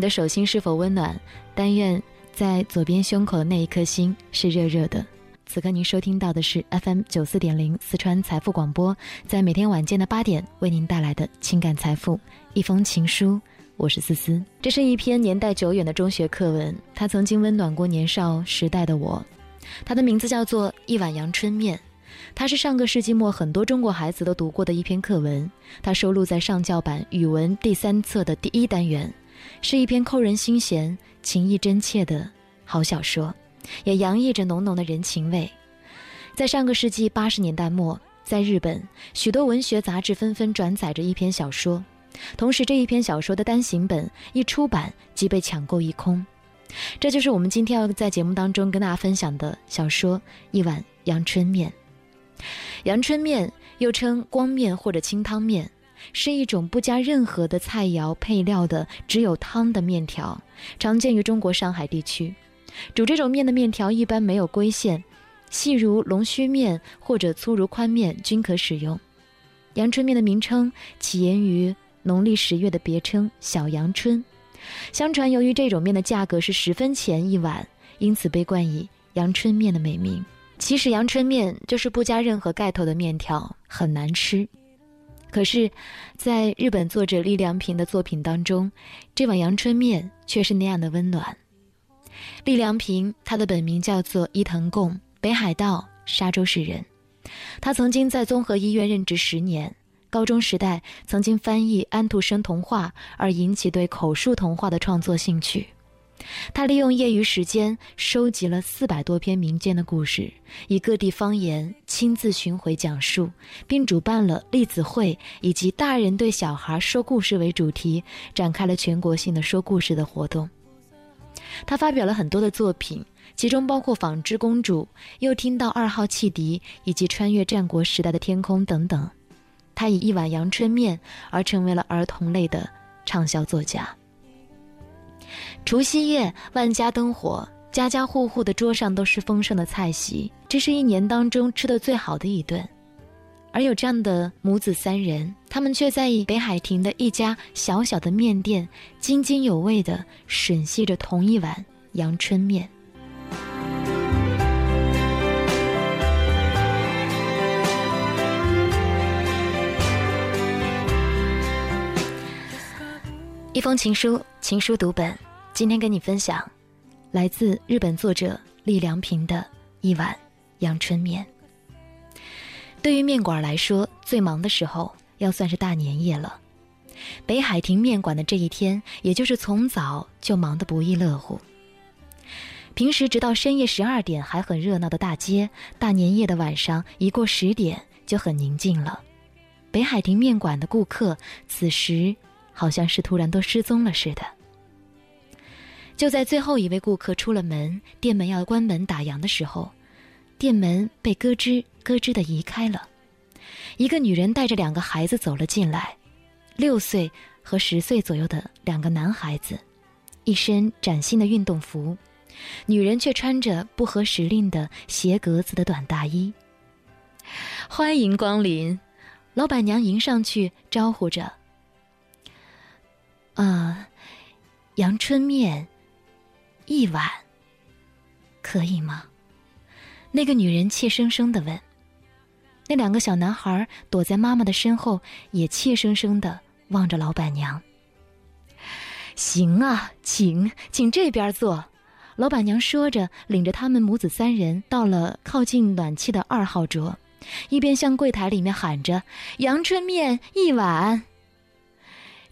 你的手心是否温暖，但愿在左边胸口的那一颗心是热热的。此刻您收听到的是 FM 九四点零四川财富广播，在每天晚间的八点为您带来的情感财富一封情书。我是思思，这是一篇年代久远的中学课文，它曾经温暖过年少时代的我。它的名字叫做《一碗阳春面》，它是上个世纪末很多中国孩子都读过的一篇课文。它收录在上教版语文第三册的第一单元，是一篇扣人心弦、情意真切的好小说。也洋溢着浓浓的人情味。在上个世纪八十年代末，在日本，许多文学杂志纷纷转载着一篇小说，同时这一篇小说的单行本一出版即被抢购一空。这就是我们今天要在节目当中跟大家分享的小说《一碗阳春面》。阳春面又称光面或者清汤面，是一种不加任何的菜肴配料的只有汤的面条，常见于中国上海地区。煮这种面的面条一般没有规线，细如龙须面或者粗如宽面均可使用。阳春面的名称起源于农历十月的别称“小阳春”。相传，由于这种面的价格是十分钱一碗，因此被冠以“阳春面”的美名。其实，阳春面就是不加任何盖头的面条，很难吃。可是，在日本作者栗良平的作品当中，这碗阳春面却是那样的温暖。栗良平，他的本名叫做伊藤贡，北海道沙洲市人。他曾经在综合医院任职十年。高中时代曾经翻译安徒生童话，而引起对口述童话的创作兴趣。他利用业余时间收集了四百多篇民间的故事，以各地方言亲自巡回讲述，并主办了栗子会以及大人对小孩说故事为主题，展开了全国性的说故事的活动。他发表了很多的作品，其中包括《纺织公主》《又听到二号汽笛》以及《穿越战国时代的天空》等等。他以一碗阳春面而成为了儿童类的畅销作家。除夕夜，万家灯火，家家户户的桌上都是丰盛的菜席，这是一年当中吃的最好的一顿。而有这样的母子三人，他们却在以北海亭的一家小小的面店，津津有味地吮吸着同一碗阳春面。一封情书，情书读本，今天跟你分享，来自日本作者栗良平的一碗阳春面。对于面馆来说，最忙的时候要算是大年夜了。北海亭面馆的这一天，也就是从早就忙得不亦乐乎。平时直到深夜十二点还很热闹的大街，大年夜的晚上一过十点就很宁静了。北海亭面馆的顾客此时好像是突然都失踪了似的。就在最后一位顾客出了门，店门要关门打烊的时候。店门被咯吱咯吱的移开了，一个女人带着两个孩子走了进来，六岁和十岁左右的两个男孩子，一身崭新的运动服，女人却穿着不合时令的斜格子的短大衣。欢迎光临，老板娘迎上去招呼着。啊，阳春面，一碗，可以吗？那个女人怯生生的问：“那两个小男孩躲在妈妈的身后，也怯生生的望着老板娘。”“行啊，请，请这边坐。”老板娘说着，领着他们母子三人到了靠近暖气的二号桌，一边向柜台里面喊着：“阳春面一碗。”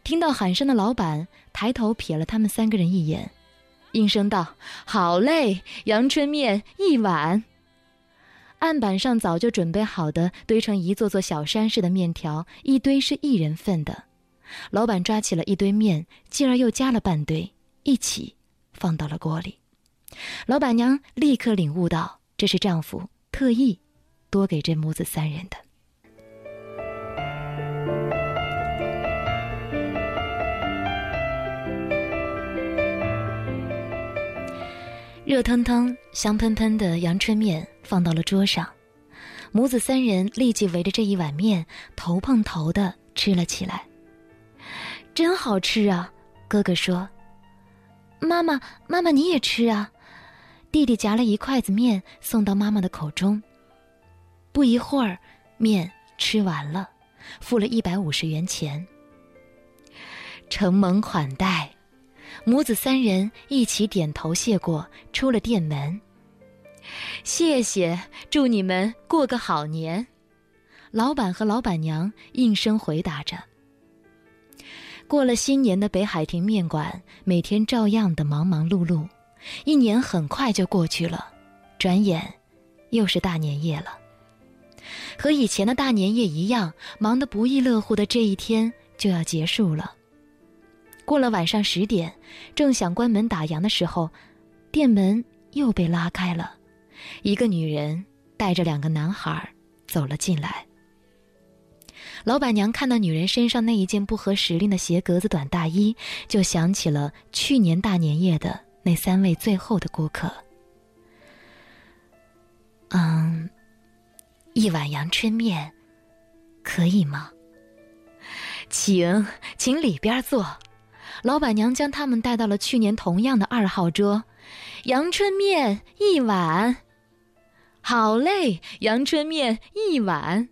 听到喊声的老板抬头瞥了他们三个人一眼，应声道：“好嘞，阳春面一碗。”案板上早就准备好的堆成一座座小山似的面条，一堆是一人份的。老板抓起了一堆面，继而又加了半堆，一起放到了锅里。老板娘立刻领悟到，这是丈夫特意多给这母子三人的。热腾腾、香喷喷的阳春面。放到了桌上，母子三人立即围着这一碗面头碰头的吃了起来。真好吃啊！哥哥说：“妈妈，妈妈你也吃啊！弟弟夹了一筷子面送到妈妈的口中。不一会儿，面吃完了，付了一百五十元钱。承蒙款待，母子三人一起点头谢过，出了店门。谢谢，祝你们过个好年。老板和老板娘应声回答着。过了新年的北海亭面馆，每天照样的忙忙碌碌。一年很快就过去了，转眼又是大年夜了。和以前的大年夜一样，忙得不亦乐乎的这一天就要结束了。过了晚上十点，正想关门打烊的时候，店门又被拉开了，一个女人带着两个男孩走了进来。老板娘看到女人身上那一件不合时令的鞋格子短大衣，就想起了去年大年夜的那三位最后的顾客。嗯，一碗阳春面，可以吗？请，请里边坐。老板娘将他们带到了去年同样的二号桌，阳春面一碗。好嘞，阳春面一碗。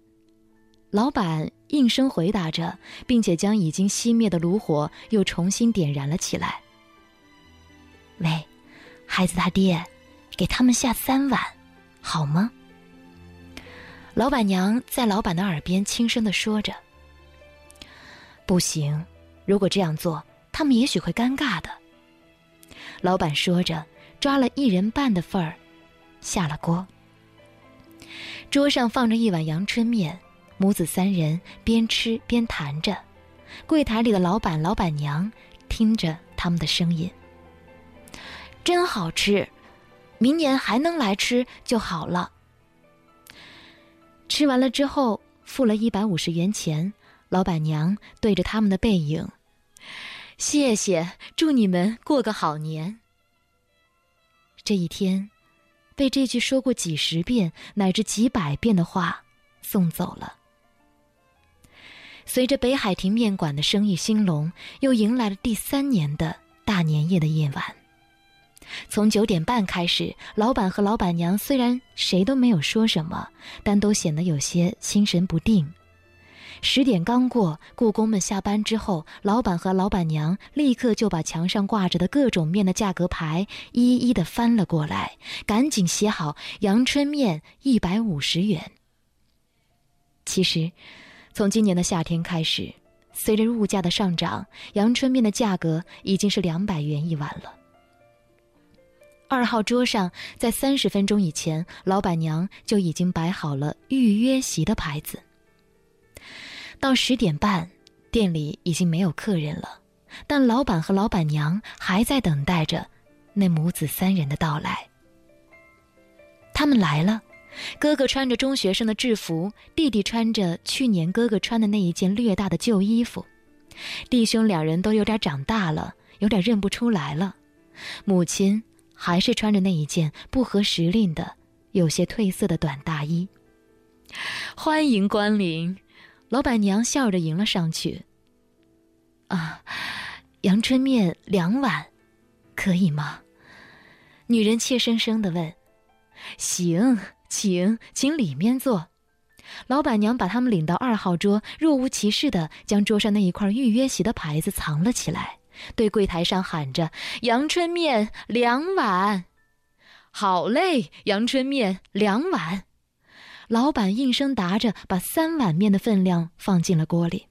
老板应声回答着，并且将已经熄灭的炉火又重新点燃了起来。喂，孩子他爹，给他们下三碗，好吗？老板娘在老板的耳边轻声的说着。不行，如果这样做。他们也许会尴尬的。老板说着，抓了一人半的份儿，下了锅。桌上放着一碗阳春面，母子三人边吃边谈着。柜台里的老板、老板娘听着他们的声音，真好吃，明年还能来吃就好了。吃完了之后，付了一百五十元钱，老板娘对着他们的背影。谢谢，祝你们过个好年。这一天，被这句说过几十遍乃至几百遍的话送走了。随着北海亭面馆的生意兴隆，又迎来了第三年的大年夜的夜晚。从九点半开始，老板和老板娘虽然谁都没有说什么，但都显得有些心神不定。十点刚过，故宫们下班之后，老板和老板娘立刻就把墙上挂着的各种面的价格牌一一的翻了过来，赶紧写好阳春面一百五十元。其实，从今年的夏天开始，随着物价的上涨，阳春面的价格已经是两百元一碗了。二号桌上，在三十分钟以前，老板娘就已经摆好了预约席的牌子。到十点半，店里已经没有客人了，但老板和老板娘还在等待着那母子三人的到来。他们来了，哥哥穿着中学生的制服，弟弟穿着去年哥哥穿的那一件略大的旧衣服，弟兄两人都有点长大了，有点认不出来了。母亲还是穿着那一件不合时令的、有些褪色的短大衣。欢迎光临。老板娘笑着迎了上去。啊，阳春面两碗，可以吗？女人怯生生的问。行，请，请里面坐。老板娘把他们领到二号桌，若无其事的将桌上那一块预约席的牌子藏了起来，对柜台上喊着：“阳春面两碗。”好嘞，阳春面两碗。老板应声答着，把三碗面的分量放进了锅里。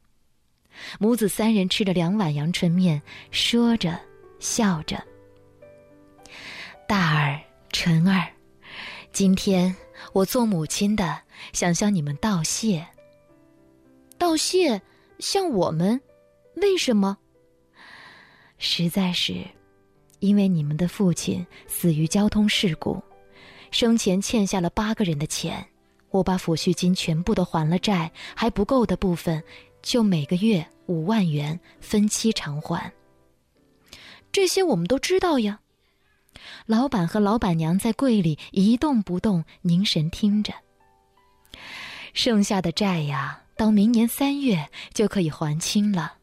母子三人吃着两碗阳春面，说着，笑着。大儿、纯儿，今天我做母亲的想向你们道谢。道谢？向我们？为什么？实在是，因为你们的父亲死于交通事故，生前欠下了八个人的钱。我把抚恤金全部都还了债，还不够的部分，就每个月五万元分期偿还。这些我们都知道呀。老板和老板娘在柜里一动不动，凝神听着。剩下的债呀，到明年三月就可以还清了。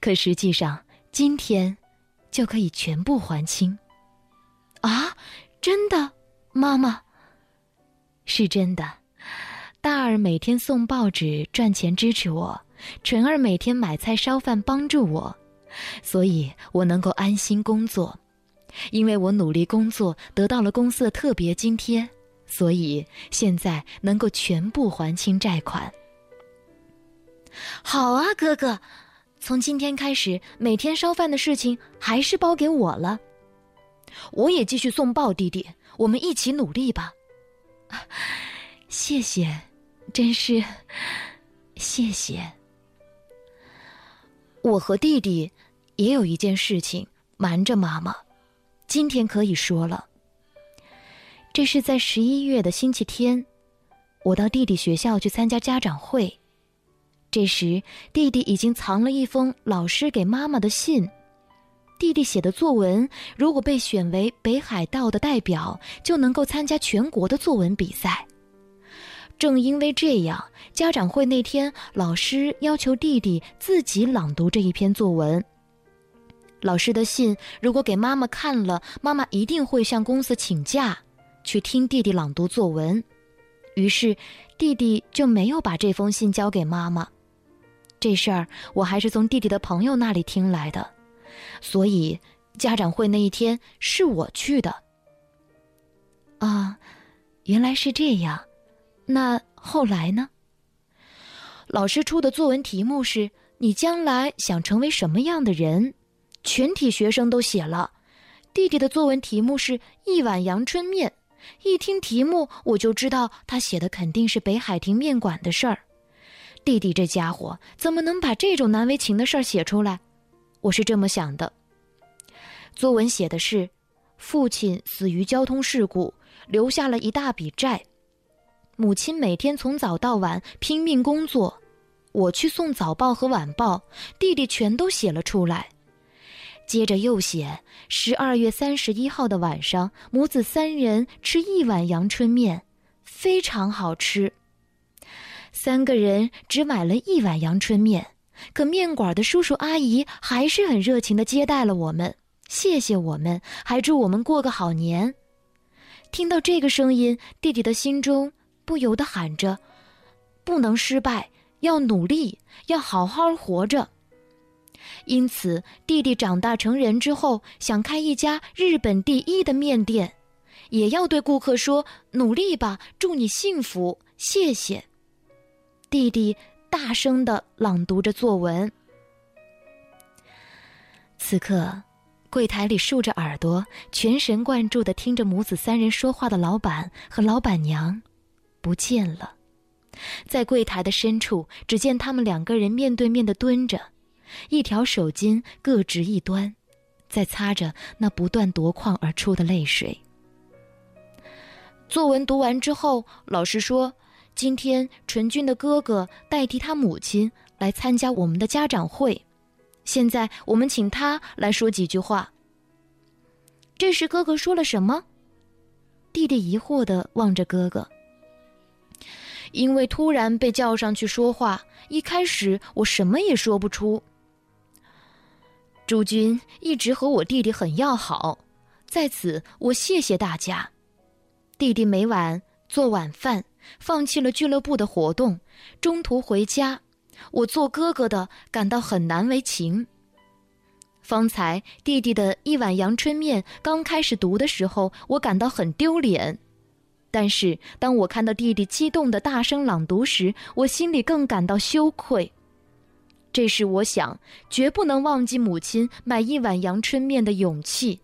可实际上，今天就可以全部还清。啊，真的，妈妈。是真的，大儿每天送报纸赚钱支持我，纯儿每天买菜烧饭帮助我，所以我能够安心工作。因为我努力工作得到了公司的特别津贴，所以现在能够全部还清债款。好啊，哥哥，从今天开始，每天烧饭的事情还是包给我了。我也继续送报，弟弟，我们一起努力吧。谢谢，真是谢谢。我和弟弟也有一件事情瞒着妈妈，今天可以说了。这是在十一月的星期天，我到弟弟学校去参加家长会。这时，弟弟已经藏了一封老师给妈妈的信。弟弟写的作文如果被选为北海道的代表，就能够参加全国的作文比赛。正因为这样，家长会那天，老师要求弟弟自己朗读这一篇作文。老师的信如果给妈妈看了，妈妈一定会向公司请假，去听弟弟朗读作文。于是，弟弟就没有把这封信交给妈妈。这事儿我还是从弟弟的朋友那里听来的，所以家长会那一天是我去的。啊，原来是这样，那后来呢？老师出的作文题目是你将来想成为什么样的人？全体学生都写了。弟弟的作文题目是一碗阳春面，一听题目我就知道他写的肯定是北海亭面馆的事儿。弟弟这家伙怎么能把这种难为情的事儿写出来？我是这么想的。作文写的是，父亲死于交通事故，留下了一大笔债。母亲每天从早到晚拼命工作，我去送早报和晚报，弟弟全都写了出来。接着又写，十二月三十一号的晚上，母子三人吃一碗阳春面，非常好吃。三个人只买了一碗阳春面，可面馆的叔叔阿姨还是很热情的接待了我们，谢谢我们，还祝我们过个好年。听到这个声音，弟弟的心中不由得喊着：“不能失败，要努力，要好好活着。”因此，弟弟长大成人之后，想开一家日本第一的面店，也要对顾客说：“努力吧，祝你幸福，谢谢。”弟弟大声的朗读着作文。此刻，柜台里竖着耳朵、全神贯注的听着母子三人说话的老板和老板娘，不见了。在柜台的深处，只见他们两个人面对面的蹲着，一条手巾各执一端，在擦着那不断夺眶而出的泪水。作文读完之后，老师说。今天纯君的哥哥代替他母亲来参加我们的家长会，现在我们请他来说几句话。这时哥哥说了什么？弟弟疑惑的望着哥哥。因为突然被叫上去说话，一开始我什么也说不出。诸君一直和我弟弟很要好，在此我谢谢大家。弟弟每晚做晚饭。放弃了俱乐部的活动，中途回家，我做哥哥的感到很难为情。方才弟弟的一碗阳春面刚开始读的时候，我感到很丢脸，但是当我看到弟弟激动的大声朗读时，我心里更感到羞愧。这时我想绝不能忘记母亲买一碗阳春面的勇气。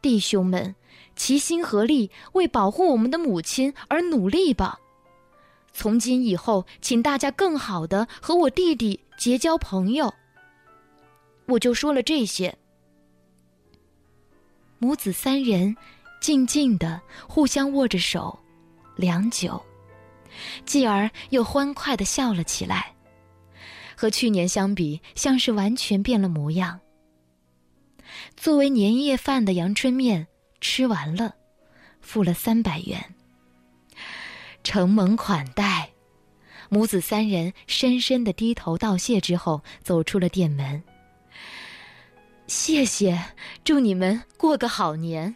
弟兄们。齐心合力，为保护我们的母亲而努力吧！从今以后，请大家更好的和我弟弟结交朋友。我就说了这些。母子三人静静的互相握着手，良久，继而又欢快的笑了起来，和去年相比，像是完全变了模样。作为年夜饭的阳春面。吃完了，付了三百元。承蒙款待，母子三人深深的低头道谢之后，走出了店门。谢谢，祝你们过个好年。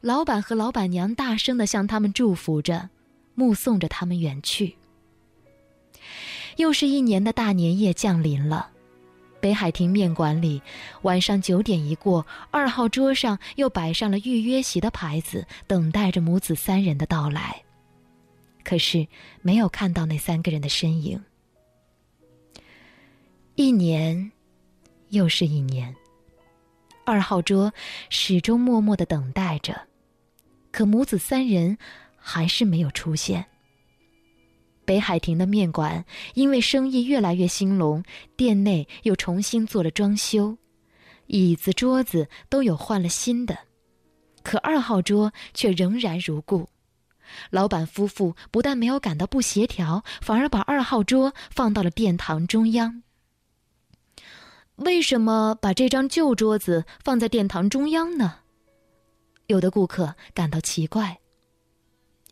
老板和老板娘大声的向他们祝福着，目送着他们远去。又是一年的大年夜降临了，北海亭面馆里，晚上九点一过，二号桌上又摆上了预约席的牌子，等待着母子三人的到来。可是没有看到那三个人的身影。一年，又是一年。二号桌始终默默的等待着，可母子三人还是没有出现。北海亭的面馆因为生意越来越兴隆，店内又重新做了装修，椅子桌子都有换了新的，可二号桌却仍然如故。老板夫妇不但没有感到不协调，反而把二号桌放到了殿堂中央。为什么把这张旧桌子放在殿堂中央呢？有的顾客感到奇怪。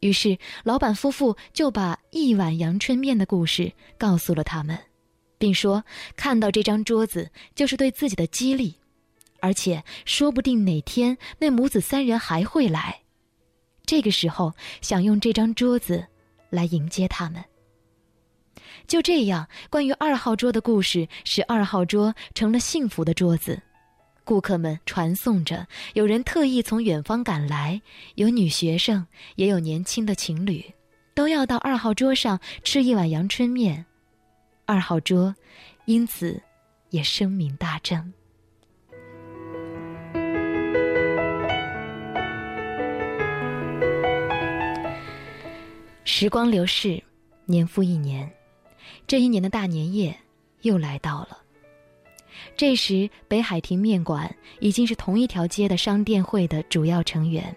于是，老板夫妇就把一碗阳春面的故事告诉了他们，并说：“看到这张桌子就是对自己的激励，而且说不定哪天那母子三人还会来，这个时候想用这张桌子来迎接他们。”就这样，关于二号桌的故事使二号桌成了幸福的桌子。顾客们传颂着，有人特意从远方赶来，有女学生，也有年轻的情侣，都要到二号桌上吃一碗阳春面。二号桌因此也声名大振。时光流逝，年复一年。这一年的大年夜又来到了。这时，北海亭面馆已经是同一条街的商店会的主要成员。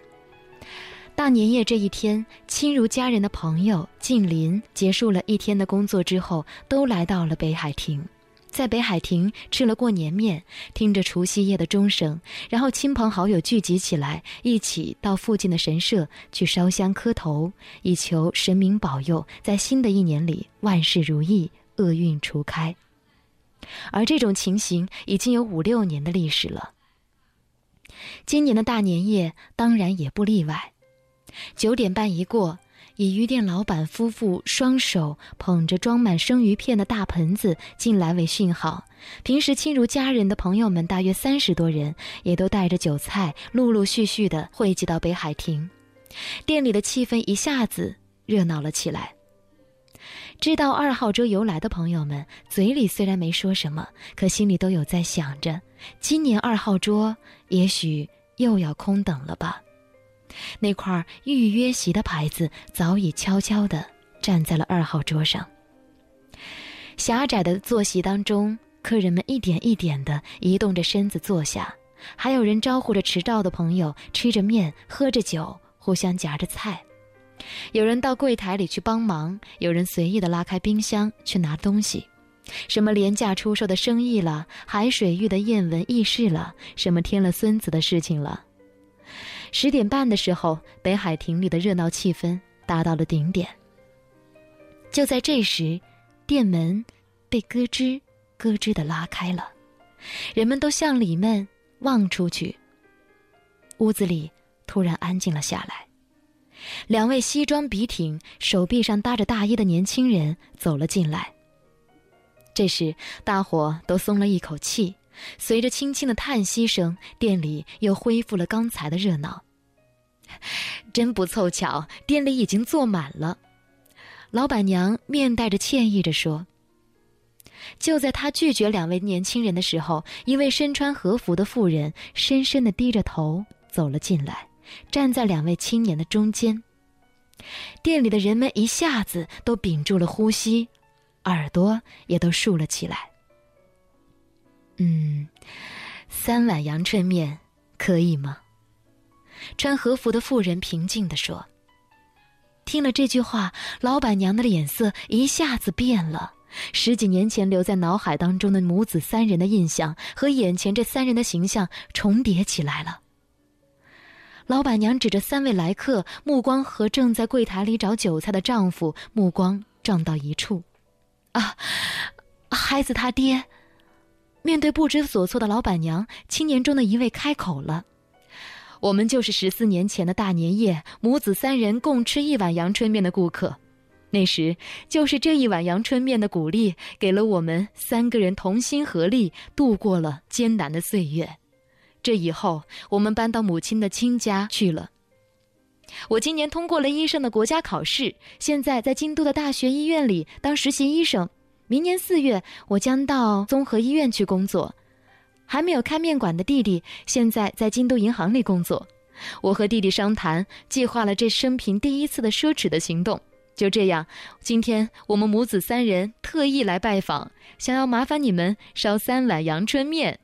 大年夜这一天，亲如家人的朋友、近邻结束了一天的工作之后，都来到了北海亭，在北海亭吃了过年面，听着除夕夜的钟声，然后亲朋好友聚集起来，一起到附近的神社去烧香磕头，以求神明保佑，在新的一年里万事如意，厄运除开。而这种情形已经有五六年的历史了。今年的大年夜当然也不例外。九点半一过，以鱼店老板夫妇双手捧着装满生鱼片的大盆子进来为讯号。平时亲如家人的朋友们大约三十多人，也都带着酒菜，陆陆续续的汇集到北海亭。店里的气氛一下子热闹了起来。知道二号桌由来的朋友们，嘴里虽然没说什么，可心里都有在想着：今年二号桌也许又要空等了吧？那块预约席的牌子早已悄悄地站在了二号桌上。狭窄的坐席当中，客人们一点一点地移动着身子坐下，还有人招呼着迟到的朋友，吃着面，喝着酒，互相夹着菜。有人到柜台里去帮忙，有人随意的拉开冰箱去拿东西，什么廉价出售的生意了，海水浴的艳闻轶事了，什么添了孙子的事情了。十点半的时候，北海亭里的热闹气氛达到了顶点。就在这时，店门被咯吱咯吱的拉开了，人们都向里面望出去。屋子里突然安静了下来。两位西装笔挺、手臂上搭着大衣的年轻人走了进来。这时，大伙都松了一口气，随着轻轻的叹息声，店里又恢复了刚才的热闹。真不凑巧，店里已经坐满了。老板娘面带着歉意着说：“就在她拒绝两位年轻人的时候，一位身穿和服的妇人深深的低着头走了进来。”站在两位青年的中间，店里的人们一下子都屏住了呼吸，耳朵也都竖了起来。嗯，三碗阳春面可以吗？穿和服的妇人平静地说。听了这句话，老板娘的脸色一下子变了。十几年前留在脑海当中的母子三人的印象和眼前这三人的形象重叠起来了。老板娘指着三位来客，目光和正在柜台里找韭菜的丈夫目光撞到一处。啊，孩子他爹，面对不知所措的老板娘，青年中的一位开口了：“我们就是十四年前的大年夜，母子三人共吃一碗阳春面的顾客。那时，就是这一碗阳春面的鼓励，给了我们三个人同心合力度过了艰难的岁月。这以后，我们搬到母亲的亲家去了。我今年通过了医生的国家考试，现在在京都的大学医院里当实习医生。”明年四月，我将到综合医院去工作。还没有开面馆的弟弟，现在在京都银行里工作。我和弟弟商谈，计划了这生平第一次的奢侈的行动。就这样，今天我们母子三人特意来拜访，想要麻烦你们烧三碗阳春面。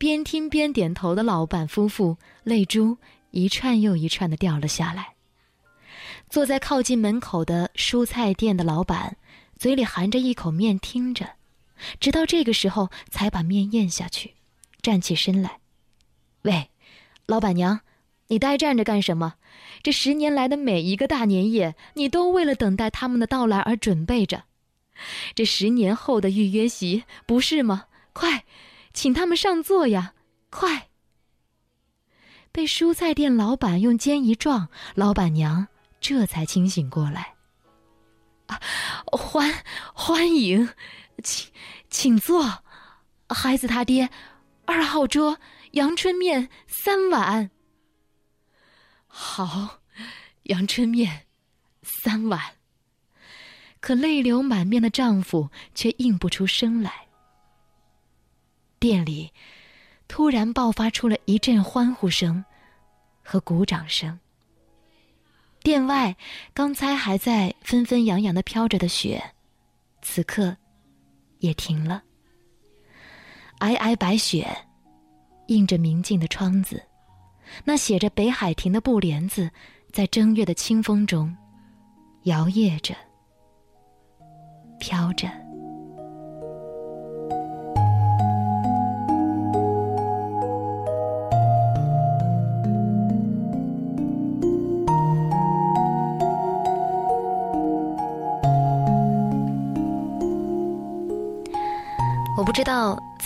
边听边点头的老板夫妇，泪珠一串又一串的掉了下来。坐在靠近门口的蔬菜店的老板。嘴里含着一口面，听着，直到这个时候才把面咽下去，站起身来。喂，老板娘，你呆站着干什么？这十年来的每一个大年夜，你都为了等待他们的到来而准备着。这十年后的预约席，不是吗？快，请他们上座呀！快。被蔬菜店老板用肩一撞，老板娘这才清醒过来。欢欢迎，请请坐，孩子他爹，二号桌阳春面三碗。好，阳春面三碗。可泪流满面的丈夫却应不出声来。店里突然爆发出了一阵欢呼声和鼓掌声。店外，刚才还在纷纷扬扬的飘着的雪，此刻也停了。皑皑白雪，映着明净的窗子，那写着“北海亭”的布帘子，在正月的清风中摇曳着，飘着。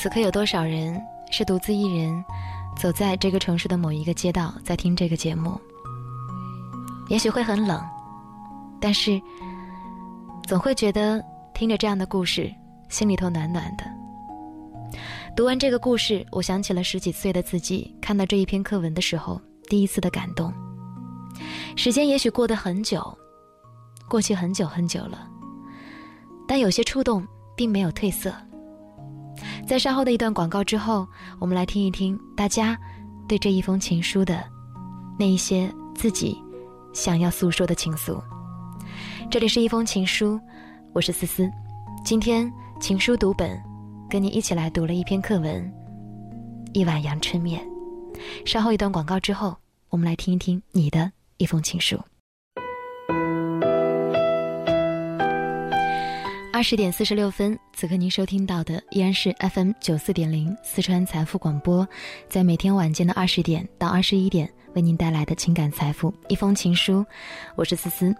此刻有多少人是独自一人，走在这个城市的某一个街道，在听这个节目。也许会很冷，但是总会觉得听着这样的故事，心里头暖暖的。读完这个故事，我想起了十几岁的自己，看到这一篇课文的时候，第一次的感动。时间也许过得很久，过去很久很久了，但有些触动并没有褪色。在稍后的一段广告之后，我们来听一听大家对这一封情书的那一些自己想要诉说的情愫。这里是一封情书，我是思思。今天情书读本，跟你一起来读了一篇课文《一碗阳春面》。稍后一段广告之后，我们来听一听你的一封情书。十点四十六分，此刻您收听到的依然是 FM 九四点零四川财富广播，在每天晚间的二十点到二十一点为您带来的情感财富一封情书，我是思思，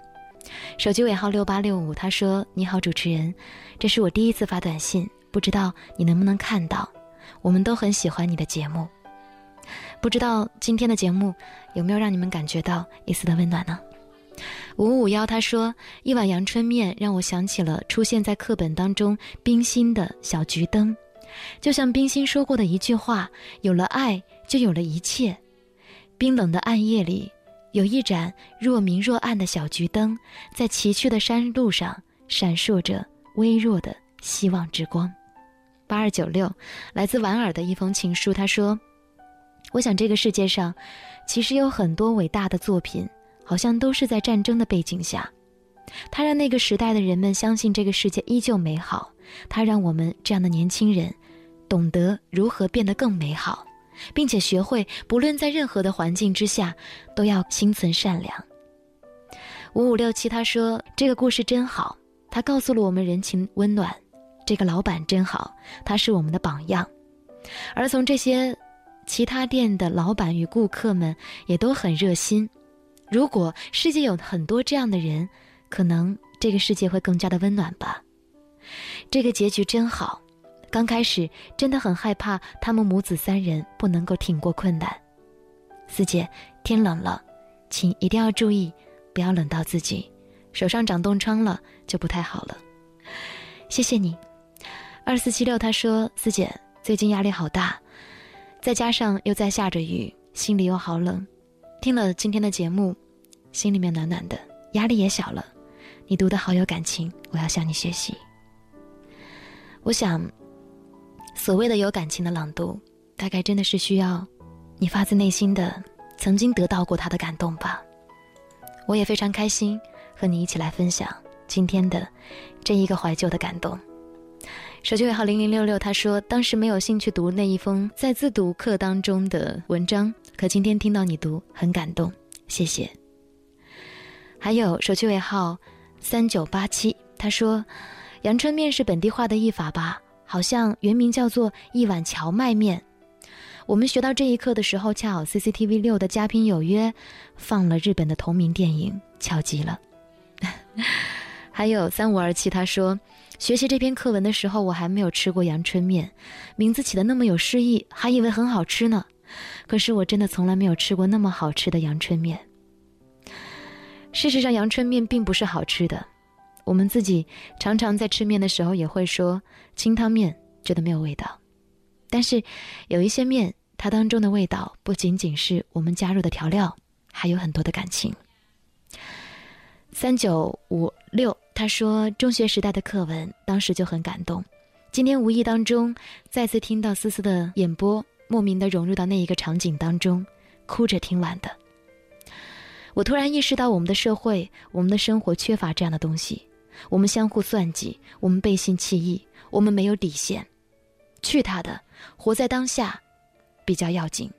手机尾号六八六五。他说：“你好，主持人，这是我第一次发短信，不知道你能不能看到？我们都很喜欢你的节目，不知道今天的节目有没有让你们感觉到一丝的温暖呢？”五五幺他说：“一碗阳春面让我想起了出现在课本当中冰心的小桔灯，就像冰心说过的一句话：有了爱，就有了一切。冰冷的暗夜里，有一盏若明若暗的小桔灯，在崎岖的山路上闪烁着微弱的希望之光。”八二九六，来自莞尔的一封情书，他说：“我想这个世界上，其实有很多伟大的作品。”好像都是在战争的背景下，它让那个时代的人们相信这个世界依旧美好。它让我们这样的年轻人，懂得如何变得更美好，并且学会不论在任何的环境之下，都要心存善良。五五六七他说这个故事真好，他告诉了我们人情温暖。这个老板真好，他是我们的榜样。而从这些其他店的老板与顾客们也都很热心。如果世界有很多这样的人，可能这个世界会更加的温暖吧。这个结局真好，刚开始真的很害怕他们母子三人不能够挺过困难。四姐，天冷了，请一定要注意，不要冷到自己，手上长冻疮了就不太好了。谢谢你。二四七六他说：“四姐，最近压力好大，再加上又在下着雨，心里又好冷。听了今天的节目，心里面暖暖的，压力也小了。你读的好有感情，我要向你学习。我想，所谓的有感情的朗读，大概真的是需要你发自内心的曾经得到过他的感动吧。我也非常开心和你一起来分享今天的这一个怀旧的感动。”手机尾号零零六六，他说当时没有兴趣读那一封在自读课当中的文章，可今天听到你读，很感动，谢谢。还有手机尾号三九八七，他说，阳春面是本地化的译法吧？好像原名叫做一碗荞麦面。我们学到这一课的时候，恰好 CCTV 六的《嘉宾有约》放了日本的同名电影，巧极了。还有三五二七，他说。学习这篇课文的时候，我还没有吃过阳春面，名字起的那么有诗意，还以为很好吃呢。可是我真的从来没有吃过那么好吃的阳春面。事实上，阳春面并不是好吃的。我们自己常常在吃面的时候也会说清汤面觉得没有味道，但是有一些面，它当中的味道不仅仅是我们加入的调料，还有很多的感情。三九五六。他说：“中学时代的课文，当时就很感动。今天无意当中再次听到思思的演播，莫名的融入到那一个场景当中，哭着听完的。我突然意识到，我们的社会，我们的生活缺乏这样的东西。我们相互算计，我们背信弃义，我们没有底线。去他的，活在当下，比较要紧。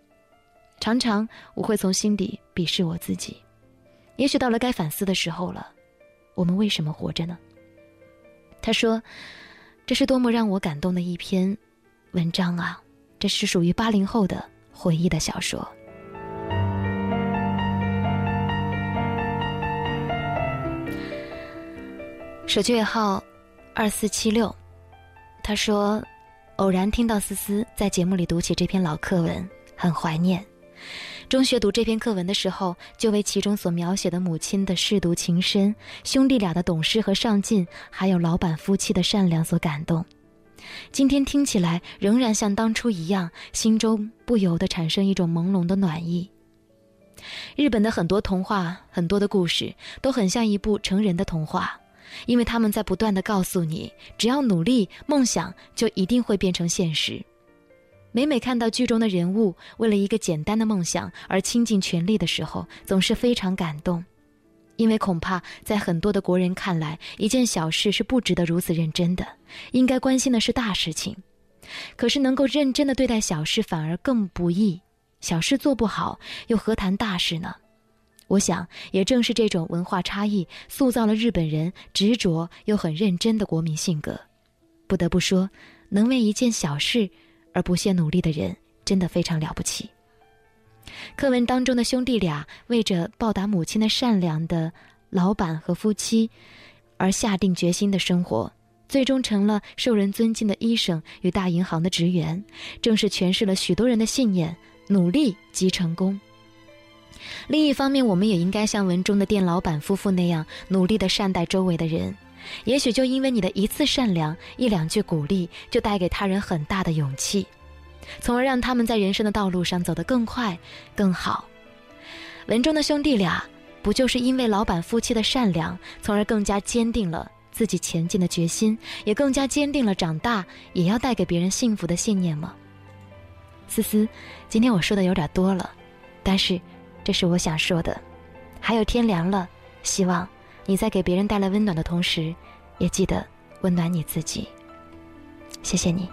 常常我会从心底鄙视我自己。也许到了该反思的时候了。”我们为什么活着呢？他说：“这是多么让我感动的一篇文章啊！这是属于八零后的回忆的小说。”手机尾号二四七六，他说：“偶然听到思思在节目里读起这篇老课文，很怀念。”中学读这篇课文的时候，就为其中所描写的母亲的舐犊情深、兄弟俩的懂事和上进，还有老板夫妻的善良所感动。今天听起来仍然像当初一样，心中不由得产生一种朦胧的暖意。日本的很多童话、很多的故事都很像一部成人的童话，因为他们在不断的告诉你，只要努力，梦想就一定会变成现实。每每看到剧中的人物为了一个简单的梦想而倾尽全力的时候，总是非常感动，因为恐怕在很多的国人看来，一件小事是不值得如此认真的，应该关心的是大事情。可是能够认真的对待小事反而更不易，小事做不好又何谈大事呢？我想，也正是这种文化差异塑造了日本人执着又很认真的国民性格。不得不说，能为一件小事。而不懈努力的人真的非常了不起。课文当中的兄弟俩为着报答母亲的善良的老板和夫妻，而下定决心的生活，最终成了受人尊敬的医生与大银行的职员，正是诠释了许多人的信念：努力即成功。另一方面，我们也应该像文中的店老板夫妇那样，努力的善待周围的人。也许就因为你的一次善良、一两句鼓励，就带给他人很大的勇气，从而让他们在人生的道路上走得更快、更好。文中的兄弟俩，不就是因为老板夫妻的善良，从而更加坚定了自己前进的决心，也更加坚定了长大也要带给别人幸福的信念吗？思思，今天我说的有点多了，但是这是我想说的。还有天凉了，希望。你在给别人带来温暖的同时，也记得温暖你自己。谢谢你。